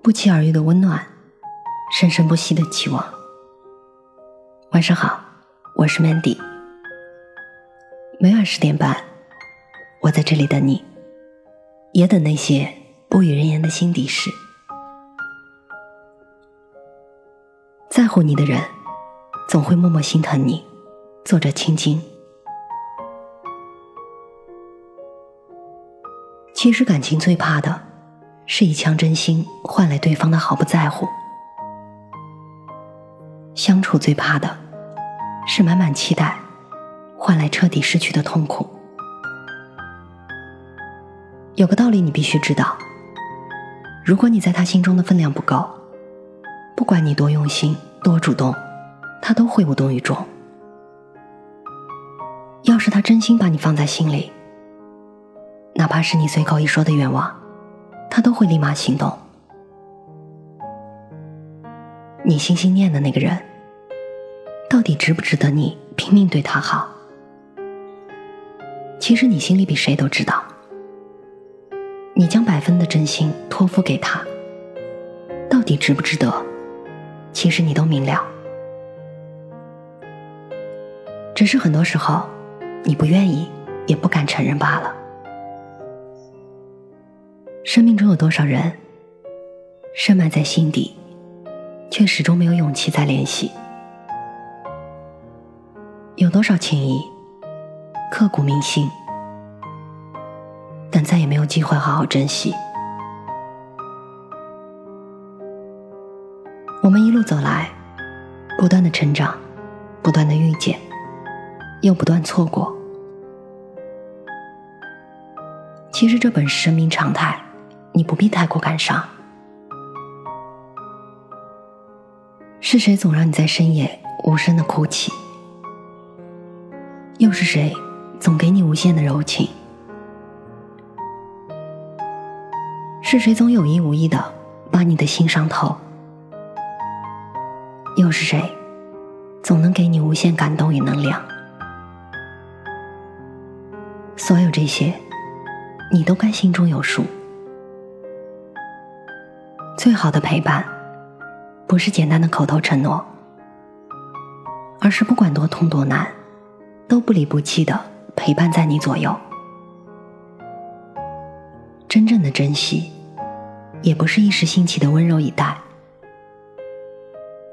不期而遇的温暖，生生不息的期望。晚上好，我是 Mandy。每晚十点半，我在这里等你，也等那些不与人言的心底事。在乎你的人，总会默默心疼你。作者：青青。其实感情最怕的，是一腔真心换来对方的毫不在乎；相处最怕的，是满满期待换来彻底失去的痛苦。有个道理你必须知道：如果你在他心中的分量不够，不管你多用心、多主动，他都会无动于衷。要是他真心把你放在心里，哪怕是你随口一说的愿望，他都会立马行动。你心心念的那个人，到底值不值得你拼命对他好？其实你心里比谁都知道。你将百分的真心托付给他，到底值不值得？其实你都明了，只是很多时候你不愿意，也不敢承认罢了。生命中有多少人，深埋在心底，却始终没有勇气再联系？有多少情谊，刻骨铭心，但再也没有机会好好珍惜？我们一路走来，不断的成长，不断的遇见，又不断错过。其实这本是生命常态。你不必太过感伤。是谁总让你在深夜无声的哭泣？又是谁总给你无限的柔情？是谁总有意无意的把你的心伤透？又是谁总能给你无限感动与能量？所有这些，你都该心中有数。最好的陪伴，不是简单的口头承诺，而是不管多痛多难，都不离不弃的陪伴在你左右。真正的珍惜，也不是一时兴起的温柔以待，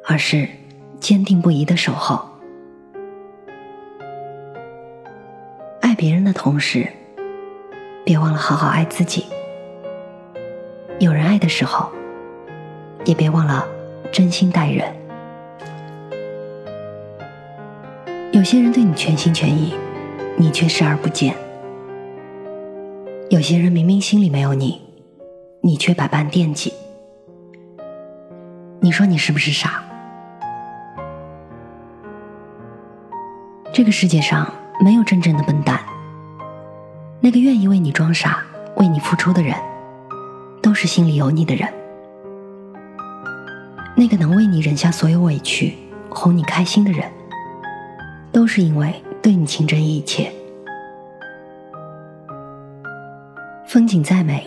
而是坚定不移的守候。爱别人的同时，别忘了好好爱自己。有人爱的时候。也别忘了真心待人。有些人对你全心全意，你却视而不见；有些人明明心里没有你，你却百般惦记。你说你是不是傻？这个世界上没有真正的笨蛋。那个愿意为你装傻、为你付出的人，都是心里有你的人。那个能为你忍下所有委屈、哄你开心的人，都是因为对你情真意切。风景再美，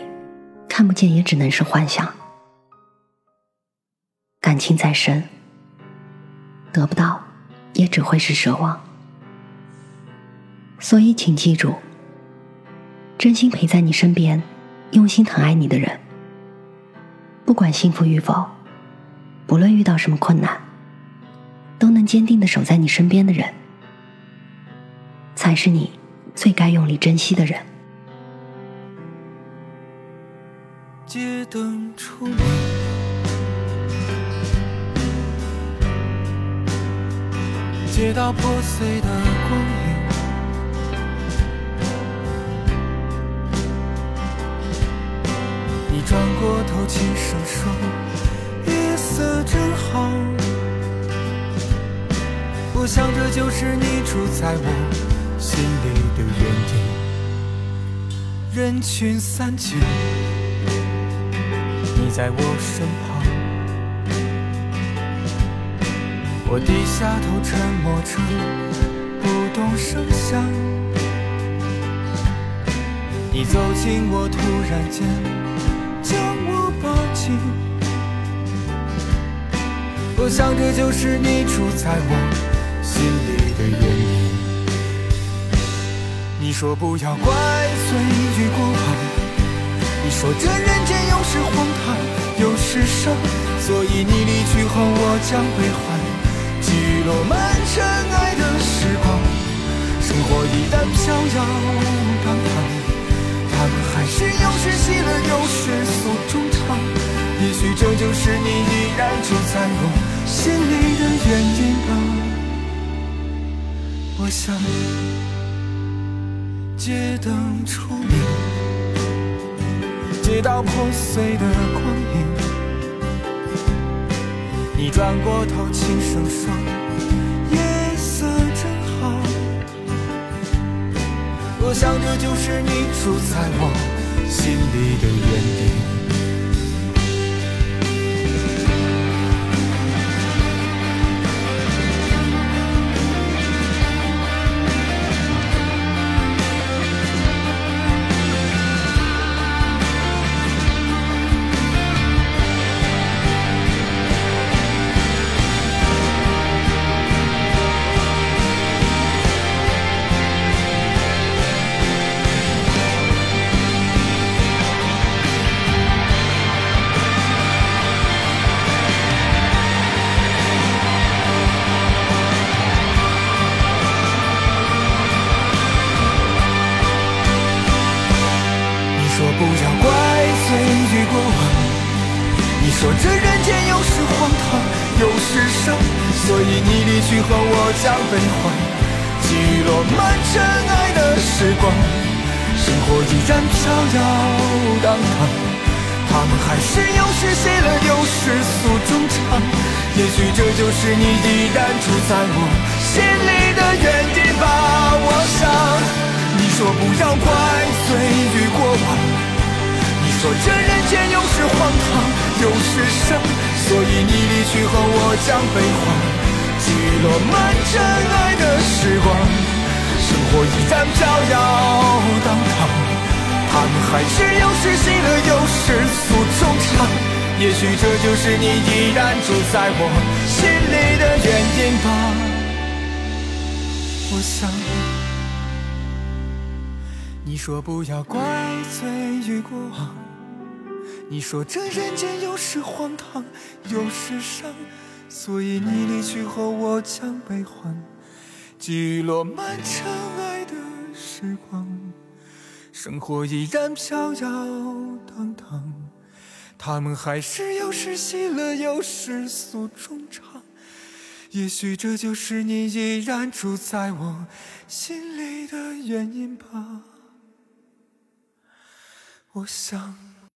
看不见也只能是幻想；感情再深，得不到也只会是奢望。所以，请记住，真心陪在你身边、用心疼爱你的人，不管幸福与否。不论遇到什么困难，都能坚定的守在你身边的人，才是你最该用力珍惜的人。街灯初明，街道破碎的光影，你转过头轻声说。色真好，我想这就是你住在我心里的原因。人群散去，你在我身旁，我低下头沉默着，不动声响。你走近我，突然间将我抱紧。我想这就是你住在我心里的原因。你说不要怪罪于过往，你说这人间有时荒唐，有时伤，所以你离去后我将悲欢，记录满尘埃的时光。生活一旦飘摇荡荡，他们还是有时喜乐，有时诉衷肠。也许这就是你依然住在我心里的原因吧。我想，街灯初明，街道破碎的光影，你转过头轻声说。夜色正好我想，这就是你住在我心里的原因不要怪罪于过往。你。说这人间有时荒唐，有时伤，所以你离去后我将悲欢，记落满尘埃的时光。生活依然飘摇荡荡，他们还是有时喜乐，有时诉衷肠。也许这就是你依然住在我心里的原因吧。我想，你说不要怪罪于过往。说这人间有时荒唐，有时伤，所以你离去后我将悲欢，记落满尘埃的时光。生活依然飘摇荡荡，他们还是有时喜乐，有时诉衷肠。也许这就是你依然住在我心里的原因吧。我想，说不要怪罪于过往。你说这人间有时荒唐，有时伤，所以你离去后我将悲欢，记落满尘埃的时光。生活依然飘摇荡荡，他们还是有时喜乐，有时诉衷肠。也许这就是你依然住在我心里的原因吧。我想。